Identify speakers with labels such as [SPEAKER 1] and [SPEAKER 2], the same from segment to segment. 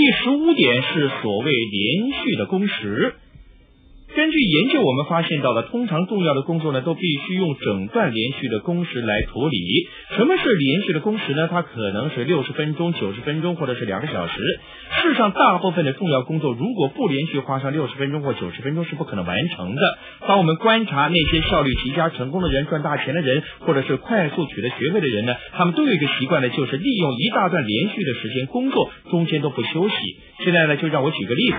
[SPEAKER 1] 第十五点是所谓连续的工时。研究，我们发现到了，通常重要的工作呢，都必须用整段连续的工时来处理。什么是连续的工时呢？它可能是六十分钟、九十分钟，或者是两个小时。事实上，大部分的重要工作，如果不连续花上六十分钟或九十分钟，是不可能完成的。当我们观察那些效率极佳、成功的人、赚大钱的人，或者是快速取得学位的人呢，他们都有一个习惯呢，就是利用一大段连续的时间工作，中间都不休息。现在呢，就让我举个例子。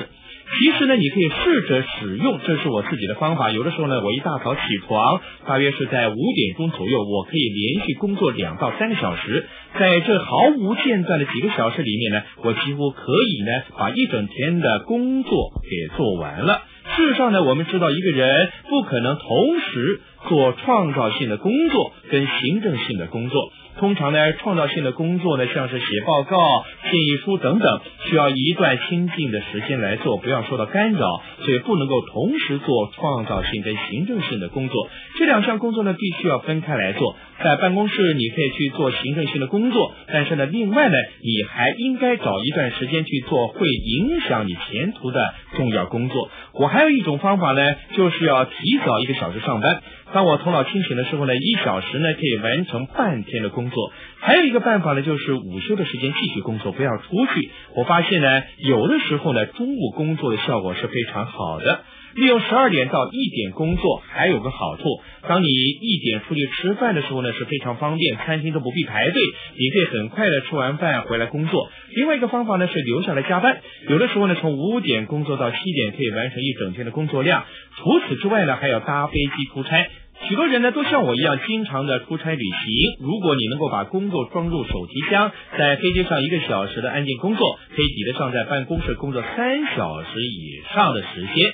[SPEAKER 1] 其实呢，你可以试着使用，这是我自己的方法。有的时候呢，我一大早起床，大约是在五点钟左右，我可以连续工作两到三个小时。在这毫无间断的几个小时里面呢，我几乎可以呢把一整天的工作给做完了。事实上呢，我们知道一个人不可能同时做创造性的工作跟行政性的工作。通常呢，创造性的工作呢，像是写报告、建议书等等，需要一段清静的时间来做，不要受到干扰，所以不能够同时做创造性跟行政性的工作。这两项工作呢，必须要分开来做。在办公室，你可以去做行政性的工作，但是呢，另外呢，你还应该找一段时间去做会影响你前途的重要工作。我还有一种方法呢，就是要提早一个小时上班。当我头脑清醒的时候呢，一小时那可以完成半天的工作。还有一个办法呢，就是午休的时间继续工作，不要出去。我发现呢，有的时候呢，中午工作的效果是非常好的。利用十二点到一点工作还有个好处，当你一点出去吃饭的时候呢，是非常方便，餐厅都不必排队，你可以很快的吃完饭回来工作。另外一个方法呢是留下来加班，有的时候呢从五点工作到七点可以完成一整天的工作量。除此之外呢，还要搭飞机出差。许多人呢都像我一样，经常的出差旅行。如果你能够把工作装入手提箱，在飞机上一个小时的安静工作，可以抵得上在办公室工作三小时以上的时间。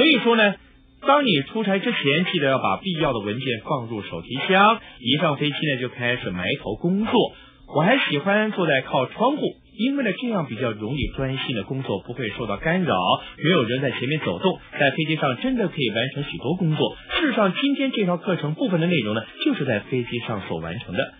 [SPEAKER 1] 所以说呢，当你出差之前，记得要把必要的文件放入手提箱。一上飞机呢，就开始埋头工作。我还喜欢坐在靠窗户。因为呢，这样比较容易专心的工作，不会受到干扰，没有人在前面走动，在飞机上真的可以完成许多工作。事实上，今天这套课程部分的内容呢，就是在飞机上所完成的。